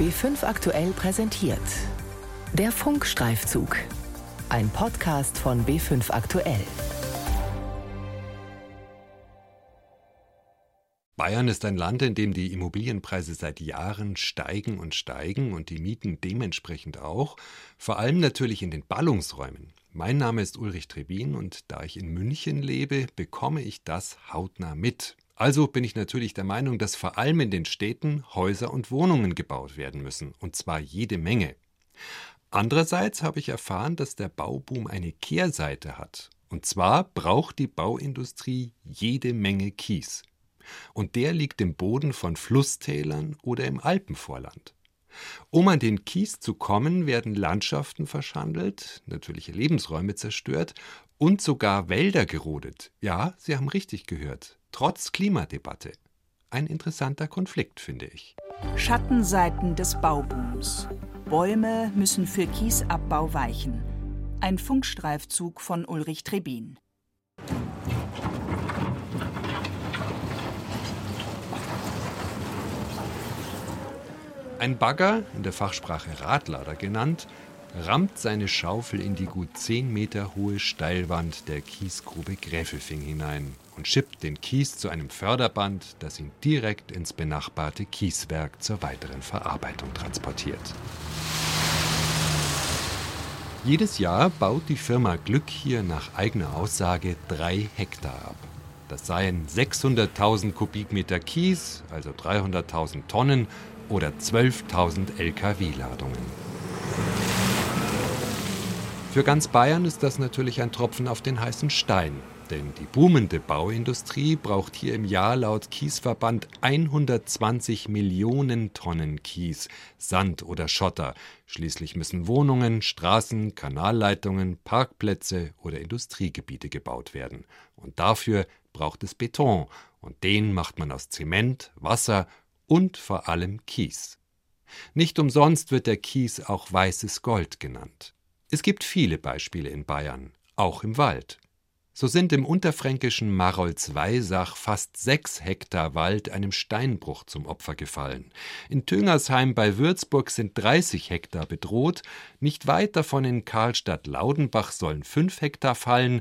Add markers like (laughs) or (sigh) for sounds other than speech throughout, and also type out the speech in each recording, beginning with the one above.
B5 aktuell präsentiert. Der Funkstreifzug. Ein Podcast von B5 aktuell. Bayern ist ein Land, in dem die Immobilienpreise seit Jahren steigen und steigen und die Mieten dementsprechend auch, vor allem natürlich in den Ballungsräumen. Mein Name ist Ulrich Trebin und da ich in München lebe, bekomme ich das hautnah mit. Also bin ich natürlich der Meinung, dass vor allem in den Städten Häuser und Wohnungen gebaut werden müssen, und zwar jede Menge. Andererseits habe ich erfahren, dass der Bauboom eine Kehrseite hat. Und zwar braucht die Bauindustrie jede Menge Kies und der liegt im Boden von Flusstälern oder im Alpenvorland. Um an den Kies zu kommen, werden Landschaften verschandelt, natürliche Lebensräume zerstört und sogar Wälder gerodet. Ja, Sie haben richtig gehört, trotz Klimadebatte. Ein interessanter Konflikt, finde ich. Schattenseiten des Baubooms. Bäume müssen für Kiesabbau weichen. Ein Funkstreifzug von Ulrich Trebin. Ein Bagger, in der Fachsprache Radlader genannt, rammt seine Schaufel in die gut 10 Meter hohe Steilwand der Kiesgrube Gräfelfing hinein und schippt den Kies zu einem Förderband, das ihn direkt ins benachbarte Kieswerk zur weiteren Verarbeitung transportiert. Jedes Jahr baut die Firma Glück hier nach eigener Aussage drei Hektar ab. Das seien 600.000 Kubikmeter Kies, also 300.000 Tonnen, oder 12.000 Lkw-Ladungen. Für ganz Bayern ist das natürlich ein Tropfen auf den heißen Stein, denn die boomende Bauindustrie braucht hier im Jahr laut Kiesverband 120 Millionen Tonnen Kies, Sand oder Schotter. Schließlich müssen Wohnungen, Straßen, Kanalleitungen, Parkplätze oder Industriegebiete gebaut werden. Und dafür braucht es Beton, und den macht man aus Zement, Wasser und vor allem Kies. Nicht umsonst wird der Kies auch weißes Gold genannt. Es gibt viele Beispiele in Bayern, auch im Wald. So sind im unterfränkischen Marolzweisach fast sechs Hektar Wald einem Steinbruch zum Opfer gefallen. In Tüngersheim bei Würzburg sind 30 Hektar bedroht, nicht weit davon in Karlstadt-Laudenbach sollen fünf Hektar fallen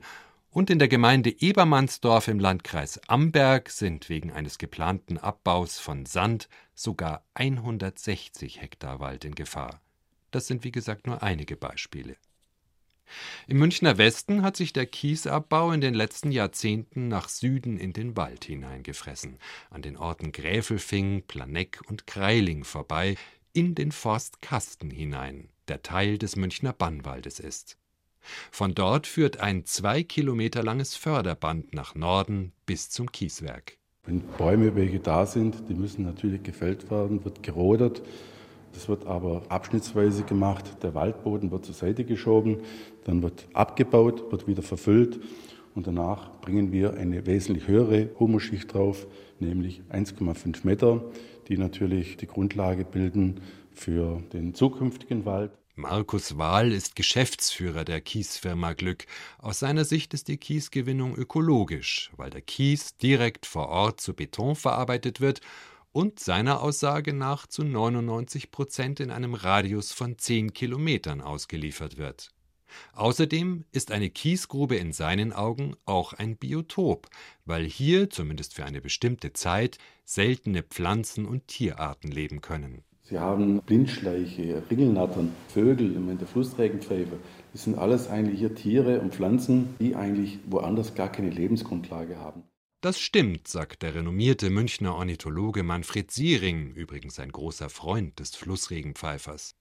und in der Gemeinde Ebermannsdorf im Landkreis Amberg sind wegen eines geplanten Abbaus von Sand sogar 160 Hektar Wald in Gefahr. Das sind wie gesagt nur einige Beispiele. Im Münchner Westen hat sich der Kiesabbau in den letzten Jahrzehnten nach Süden in den Wald hineingefressen, an den Orten Gräfelfing, Planegg und Kreiling vorbei, in den Forst Kasten hinein, der Teil des Münchner Bannwaldes ist. Von dort führt ein zwei Kilometer langes Förderband nach Norden bis zum Kieswerk. Wenn Bäume welche da sind, die müssen natürlich gefällt werden, wird gerodet. Das wird aber abschnittsweise gemacht. Der Waldboden wird zur Seite geschoben, dann wird abgebaut, wird wieder verfüllt und danach bringen wir eine wesentlich höhere Humusschicht drauf, nämlich 1,5 Meter, die natürlich die Grundlage bilden für den zukünftigen Wald. Markus Wahl ist Geschäftsführer der Kiesfirma Glück. Aus seiner Sicht ist die Kiesgewinnung ökologisch, weil der Kies direkt vor Ort zu Beton verarbeitet wird und seiner Aussage nach zu 99 Prozent in einem Radius von 10 Kilometern ausgeliefert wird. Außerdem ist eine Kiesgrube in seinen Augen auch ein Biotop, weil hier, zumindest für eine bestimmte Zeit, seltene Pflanzen und Tierarten leben können. Sie haben Blindschleiche, Ringelnattern, Vögel, der Flussregenpfeife. Das sind alles eigentlich hier Tiere und Pflanzen, die eigentlich woanders gar keine Lebensgrundlage haben. Das stimmt, sagt der renommierte Münchner Ornithologe Manfred Siering, übrigens ein großer Freund des Flussregenpfeifers.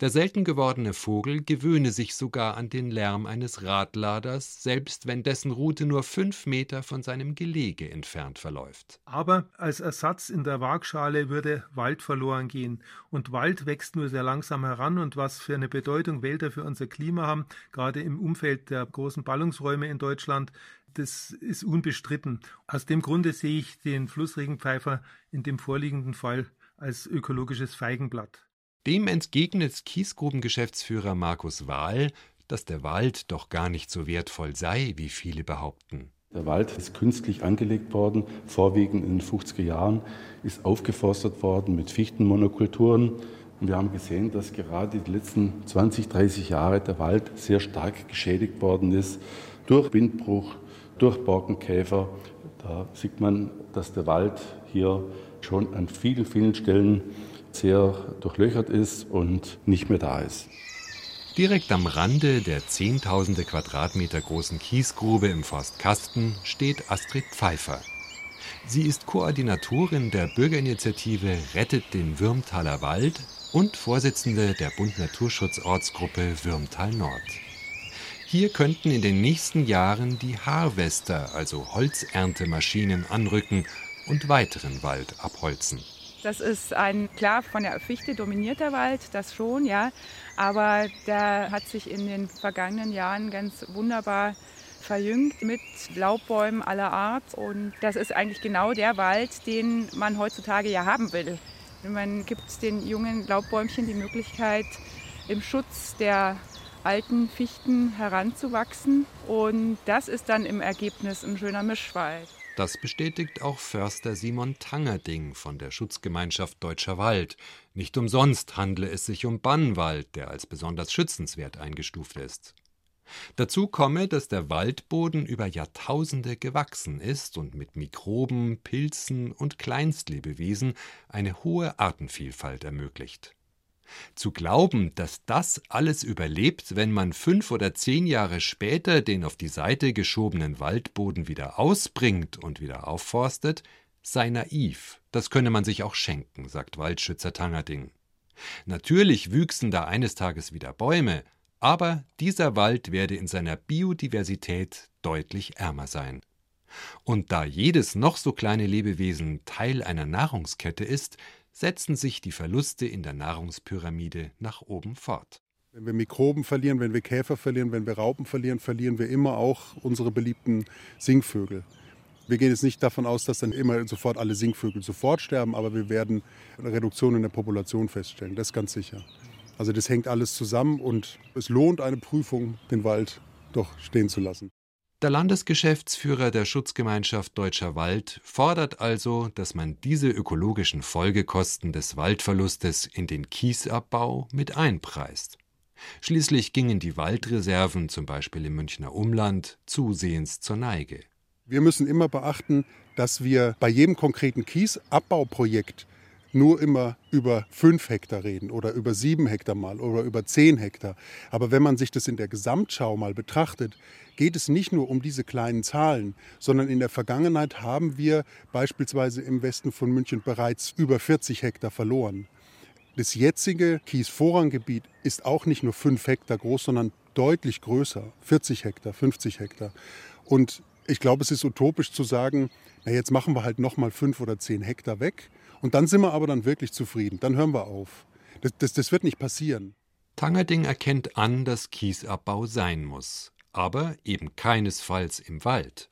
Der selten gewordene Vogel gewöhne sich sogar an den Lärm eines Radladers, selbst wenn dessen Route nur fünf Meter von seinem Gelege entfernt verläuft. Aber als Ersatz in der Waagschale würde Wald verloren gehen. Und Wald wächst nur sehr langsam heran und was für eine Bedeutung Wälder für unser Klima haben, gerade im Umfeld der großen Ballungsräume in Deutschland, das ist unbestritten. Aus dem Grunde sehe ich den Flussregenpfeifer in dem vorliegenden Fall als ökologisches Feigenblatt. Dem entgegnet Kiesgrubengeschäftsführer Markus Wahl, dass der Wald doch gar nicht so wertvoll sei, wie viele behaupten. Der Wald ist künstlich angelegt worden, vorwiegend in den 50er Jahren, ist aufgeforstet worden mit Fichtenmonokulturen. Wir haben gesehen, dass gerade die letzten 20, 30 Jahre der Wald sehr stark geschädigt worden ist durch Windbruch, durch Borkenkäfer. Da sieht man, dass der Wald hier schon an vielen, vielen Stellen sehr durchlöchert ist und nicht mehr da ist. Direkt am Rande der zehntausende Quadratmeter großen Kiesgrube im Forst Kasten steht Astrid Pfeiffer. Sie ist Koordinatorin der Bürgerinitiative Rettet den Würmtaler Wald und Vorsitzende der Bund Naturschutz Ortsgruppe Würmtal Nord. Hier könnten in den nächsten Jahren die Harvester, also Holzerntemaschinen, anrücken und weiteren Wald abholzen. Das ist ein klar von der Fichte dominierter Wald, das schon, ja. Aber der hat sich in den vergangenen Jahren ganz wunderbar verjüngt mit Laubbäumen aller Art. Und das ist eigentlich genau der Wald, den man heutzutage ja haben will. Man gibt den jungen Laubbäumchen die Möglichkeit, im Schutz der alten Fichten heranzuwachsen. Und das ist dann im Ergebnis ein schöner Mischwald. Das bestätigt auch Förster Simon Tangerding von der Schutzgemeinschaft Deutscher Wald. Nicht umsonst handle es sich um Bannwald, der als besonders schützenswert eingestuft ist. Dazu komme, dass der Waldboden über Jahrtausende gewachsen ist und mit Mikroben, Pilzen und Kleinstlebewesen eine hohe Artenvielfalt ermöglicht. Zu glauben, dass das alles überlebt, wenn man fünf oder zehn Jahre später den auf die Seite geschobenen Waldboden wieder ausbringt und wieder aufforstet, sei naiv. Das könne man sich auch schenken, sagt Waldschützer Tangerding. Natürlich wüchsen da eines Tages wieder Bäume, aber dieser Wald werde in seiner Biodiversität deutlich ärmer sein. Und da jedes noch so kleine Lebewesen Teil einer Nahrungskette ist, setzen sich die Verluste in der Nahrungspyramide nach oben fort. Wenn wir Mikroben verlieren, wenn wir Käfer verlieren, wenn wir Raupen verlieren, verlieren wir immer auch unsere beliebten Singvögel. Wir gehen jetzt nicht davon aus, dass dann immer sofort alle Singvögel sofort sterben, aber wir werden eine Reduktion in der Population feststellen, das ist ganz sicher. Also das hängt alles zusammen und es lohnt eine Prüfung, den Wald doch stehen zu lassen. Der Landesgeschäftsführer der Schutzgemeinschaft Deutscher Wald fordert also, dass man diese ökologischen Folgekosten des Waldverlustes in den Kiesabbau mit einpreist. Schließlich gingen die Waldreserven, zum Beispiel im Münchner Umland, zusehends zur Neige. Wir müssen immer beachten, dass wir bei jedem konkreten Kiesabbauprojekt nur immer über fünf Hektar reden oder über sieben Hektar mal oder über zehn Hektar. Aber wenn man sich das in der Gesamtschau mal betrachtet, geht es nicht nur um diese kleinen Zahlen, sondern in der Vergangenheit haben wir beispielsweise im Westen von München bereits über 40 Hektar verloren. Das jetzige Kiesvorranggebiet ist auch nicht nur fünf Hektar groß, sondern deutlich größer, 40 Hektar, 50 Hektar. Und ich glaube, es ist utopisch zu sagen, na jetzt machen wir halt noch mal fünf oder zehn Hektar weg und dann sind wir aber dann wirklich zufrieden. Dann hören wir auf. Das, das, das wird nicht passieren. Tangerding erkennt an, dass Kiesabbau sein muss, aber eben keinesfalls im Wald.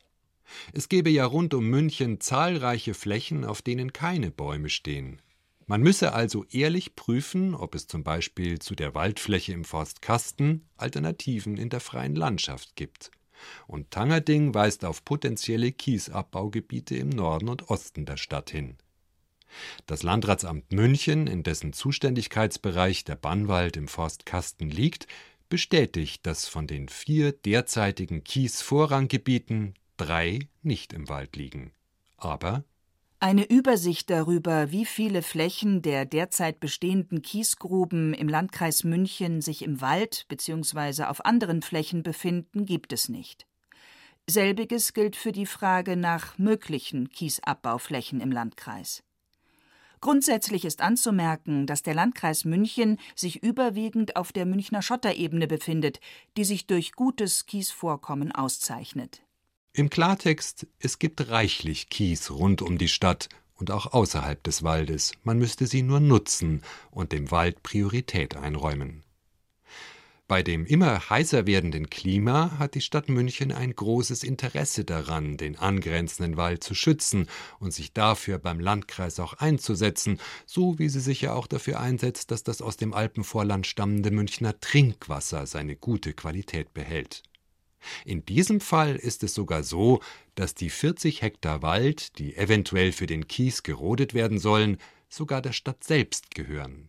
Es gäbe ja rund um München zahlreiche Flächen, auf denen keine Bäume stehen. Man müsse also ehrlich prüfen, ob es zum Beispiel zu der Waldfläche im Forst Kasten Alternativen in der freien Landschaft gibt. Und Tangerding weist auf potenzielle Kiesabbaugebiete im Norden und Osten der Stadt hin. Das Landratsamt München, in dessen Zuständigkeitsbereich der Bannwald im Forst Kasten liegt, bestätigt, dass von den vier derzeitigen Kiesvorranggebieten drei nicht im Wald liegen. Aber eine Übersicht darüber, wie viele Flächen der derzeit bestehenden Kiesgruben im Landkreis München sich im Wald bzw. auf anderen Flächen befinden, gibt es nicht. Selbiges gilt für die Frage nach möglichen Kiesabbauflächen im Landkreis. Grundsätzlich ist anzumerken, dass der Landkreis München sich überwiegend auf der Münchner Schotterebene befindet, die sich durch gutes Kiesvorkommen auszeichnet. Im Klartext, es gibt reichlich Kies rund um die Stadt und auch außerhalb des Waldes, man müsste sie nur nutzen und dem Wald Priorität einräumen. Bei dem immer heißer werdenden Klima hat die Stadt München ein großes Interesse daran, den angrenzenden Wald zu schützen und sich dafür beim Landkreis auch einzusetzen, so wie sie sich ja auch dafür einsetzt, dass das aus dem Alpenvorland stammende Münchner Trinkwasser seine gute Qualität behält. In diesem Fall ist es sogar so, dass die 40 Hektar Wald, die eventuell für den Kies gerodet werden sollen, sogar der Stadt selbst gehören.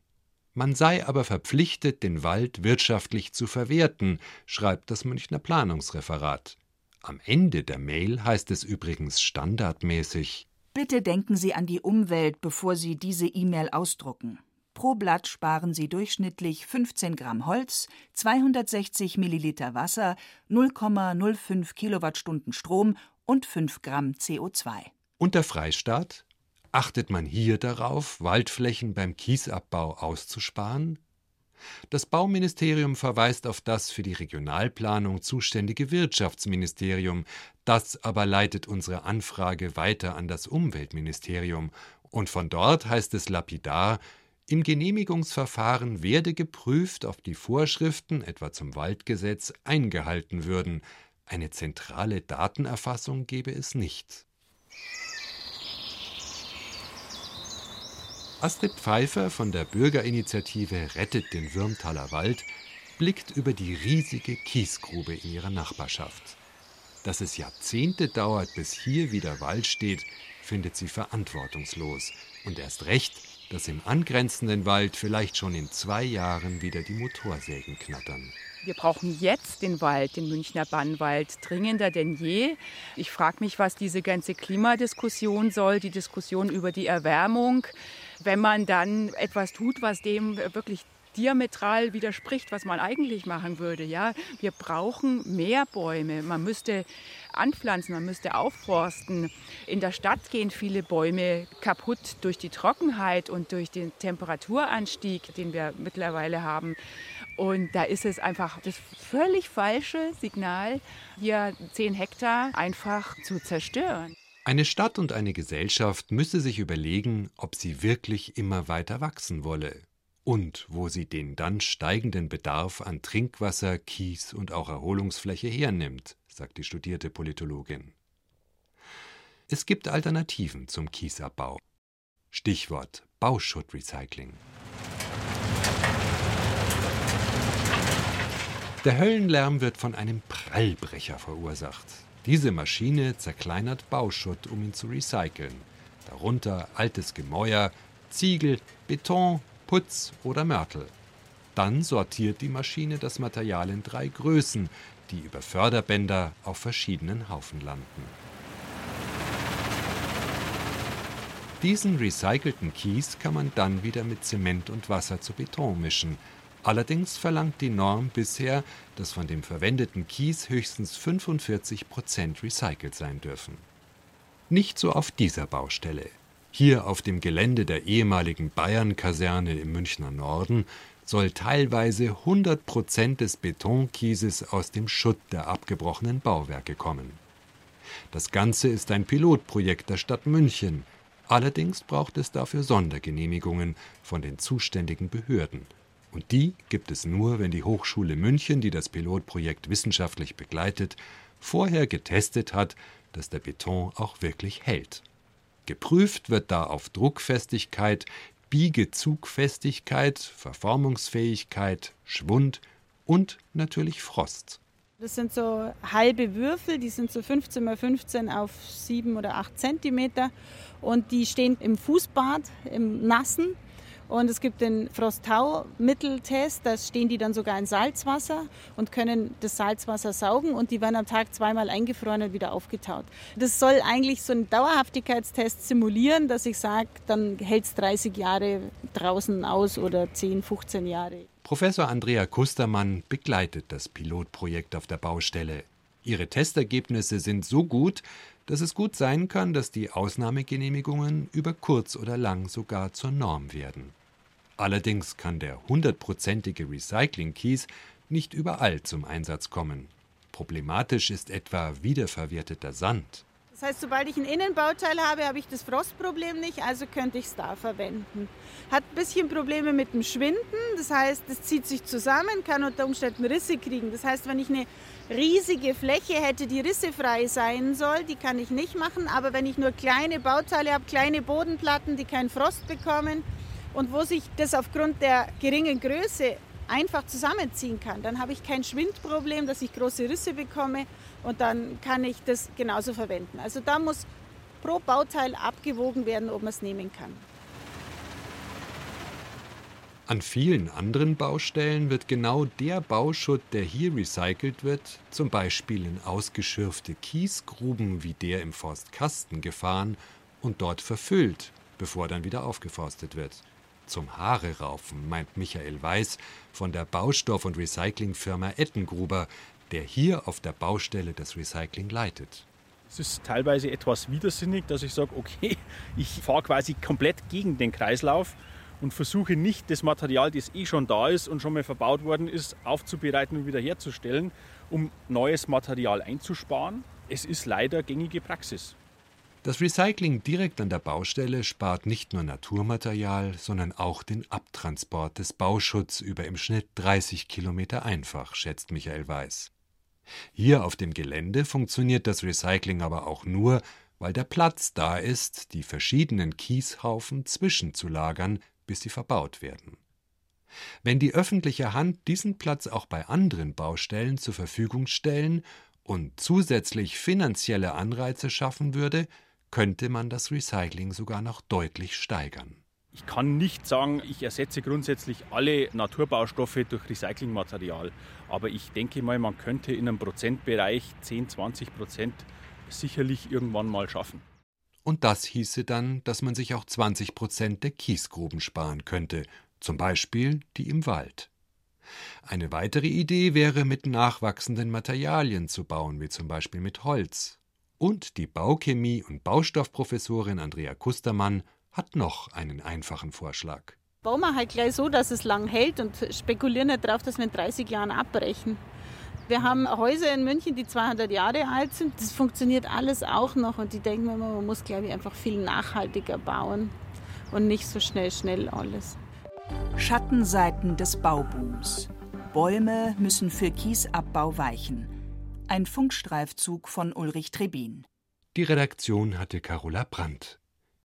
Man sei aber verpflichtet, den Wald wirtschaftlich zu verwerten, schreibt das Münchner Planungsreferat. Am Ende der Mail heißt es übrigens standardmäßig Bitte denken Sie an die Umwelt, bevor Sie diese E-Mail ausdrucken. Pro Blatt sparen Sie durchschnittlich 15 Gramm Holz, 260 Milliliter Wasser, 0,05 Kilowattstunden Strom und 5 Gramm CO2. Und der Freistaat? Achtet man hier darauf, Waldflächen beim Kiesabbau auszusparen? Das Bauministerium verweist auf das für die Regionalplanung zuständige Wirtschaftsministerium, das aber leitet unsere Anfrage weiter an das Umweltministerium, und von dort heißt es lapidar, im Genehmigungsverfahren werde geprüft, ob die Vorschriften, etwa zum Waldgesetz, eingehalten würden. Eine zentrale Datenerfassung gebe es nicht. Astrid Pfeiffer von der Bürgerinitiative Rettet den Würmtaler Wald blickt über die riesige Kiesgrube in ihrer Nachbarschaft. Dass es Jahrzehnte dauert, bis hier wieder Wald steht, findet sie verantwortungslos. Und erst recht, dass im angrenzenden Wald vielleicht schon in zwei Jahren wieder die Motorsägen knattern. Wir brauchen jetzt den Wald, den Münchner Bannwald, dringender denn je. Ich frage mich, was diese ganze Klimadiskussion soll, die Diskussion über die Erwärmung wenn man dann etwas tut, was dem wirklich diametral widerspricht, was man eigentlich machen würde. Ja, wir brauchen mehr Bäume. Man müsste anpflanzen, man müsste aufforsten. In der Stadt gehen viele Bäume kaputt durch die Trockenheit und durch den Temperaturanstieg, den wir mittlerweile haben. Und da ist es einfach das völlig falsche Signal, hier 10 Hektar einfach zu zerstören. Eine Stadt und eine Gesellschaft müsse sich überlegen, ob sie wirklich immer weiter wachsen wolle und wo sie den dann steigenden Bedarf an Trinkwasser, Kies und auch Erholungsfläche hernimmt, sagt die studierte Politologin. Es gibt Alternativen zum Kiesabbau. Stichwort Bauschuttrecycling. Der Höllenlärm wird von einem Prallbrecher verursacht. Diese Maschine zerkleinert Bauschutt, um ihn zu recyceln. Darunter altes Gemäuer, Ziegel, Beton, Putz oder Mörtel. Dann sortiert die Maschine das Material in drei Größen, die über Förderbänder auf verschiedenen Haufen landen. Diesen recycelten Kies kann man dann wieder mit Zement und Wasser zu Beton mischen, Allerdings verlangt die Norm bisher, dass von dem verwendeten Kies höchstens 45 Prozent recycelt sein dürfen. Nicht so auf dieser Baustelle. Hier auf dem Gelände der ehemaligen Bayern-Kaserne im Münchner Norden soll teilweise 100 Prozent des Betonkieses aus dem Schutt der abgebrochenen Bauwerke kommen. Das Ganze ist ein Pilotprojekt der Stadt München. Allerdings braucht es dafür Sondergenehmigungen von den zuständigen Behörden. Und die gibt es nur, wenn die Hochschule München, die das Pilotprojekt wissenschaftlich begleitet, vorher getestet hat, dass der Beton auch wirklich hält. Geprüft wird da auf Druckfestigkeit, Biegezugfestigkeit, Verformungsfähigkeit, Schwund und natürlich Frost. Das sind so halbe Würfel, die sind so 15 mal 15 auf 7 oder 8 Zentimeter und die stehen im Fußbad, im Nassen und es gibt den Frosttau-Mitteltest, da stehen die dann sogar in Salzwasser und können das Salzwasser saugen und die werden am Tag zweimal eingefroren und wieder aufgetaut. Das soll eigentlich so einen Dauerhaftigkeitstest simulieren, dass ich sage, dann hält es 30 Jahre draußen aus oder 10, 15 Jahre. Professor Andrea Kustermann begleitet das Pilotprojekt auf der Baustelle. Ihre Testergebnisse sind so gut, dass es gut sein kann, dass die Ausnahmegenehmigungen über kurz oder lang sogar zur Norm werden. Allerdings kann der hundertprozentige Recycling-Kies nicht überall zum Einsatz kommen. Problematisch ist etwa wiederverwerteter Sand. Das heißt, sobald ich ein Innenbauteil habe, habe ich das Frostproblem nicht, also könnte ich es da verwenden. Hat ein bisschen Probleme mit dem Schwinden, das heißt, es zieht sich zusammen, kann unter Umständen Risse kriegen. Das heißt, wenn ich eine riesige Fläche hätte, die rissefrei sein soll, die kann ich nicht machen, aber wenn ich nur kleine Bauteile habe, kleine Bodenplatten, die keinen Frost bekommen und wo sich das aufgrund der geringen Größe einfach zusammenziehen kann. Dann habe ich kein Schwindproblem, dass ich große Risse bekomme und dann kann ich das genauso verwenden. Also da muss pro Bauteil abgewogen werden, ob man es nehmen kann. An vielen anderen Baustellen wird genau der Bauschutt, der hier recycelt wird, zum Beispiel in ausgeschürfte Kiesgruben wie der im Forst Kasten gefahren und dort verfüllt, bevor dann wieder aufgeforstet wird. Zum Haare raufen, meint Michael Weiß von der Baustoff- und Recyclingfirma Ettengruber, der hier auf der Baustelle das Recycling leitet. Es ist teilweise etwas widersinnig, dass ich sage, okay, (laughs) ich fahre quasi komplett gegen den Kreislauf und versuche nicht das Material, das eh schon da ist und schon mal verbaut worden ist, aufzubereiten und wiederherzustellen, um neues Material einzusparen. Es ist leider gängige Praxis. Das Recycling direkt an der Baustelle spart nicht nur Naturmaterial, sondern auch den Abtransport des Bauschutz über im Schnitt 30 Kilometer einfach, schätzt Michael Weiß. Hier auf dem Gelände funktioniert das Recycling aber auch nur, weil der Platz da ist, die verschiedenen Kieshaufen zwischenzulagern, bis sie verbaut werden. Wenn die öffentliche Hand diesen Platz auch bei anderen Baustellen zur Verfügung stellen und zusätzlich finanzielle Anreize schaffen würde, könnte man das Recycling sogar noch deutlich steigern. Ich kann nicht sagen, ich ersetze grundsätzlich alle Naturbaustoffe durch Recyclingmaterial. Aber ich denke mal, man könnte in einem Prozentbereich 10, 20 Prozent sicherlich irgendwann mal schaffen. Und das hieße dann, dass man sich auch 20 Prozent der Kiesgruben sparen könnte, zum Beispiel die im Wald. Eine weitere Idee wäre, mit nachwachsenden Materialien zu bauen, wie zum Beispiel mit Holz. Und die Bauchemie- und Baustoffprofessorin Andrea Kustermann hat noch einen einfachen Vorschlag. Bauen wir halt gleich so, dass es lang hält und spekulieren nicht darauf, dass wir in 30 Jahren abbrechen. Wir haben Häuser in München, die 200 Jahre alt sind. Das funktioniert alles auch noch. Und die denken immer, man muss, glaube ich, einfach viel nachhaltiger bauen und nicht so schnell, schnell alles. Schattenseiten des Baubooms. Bäume müssen für Kiesabbau weichen. Ein Funkstreifzug von Ulrich Trebin. Die Redaktion hatte Carola Brandt.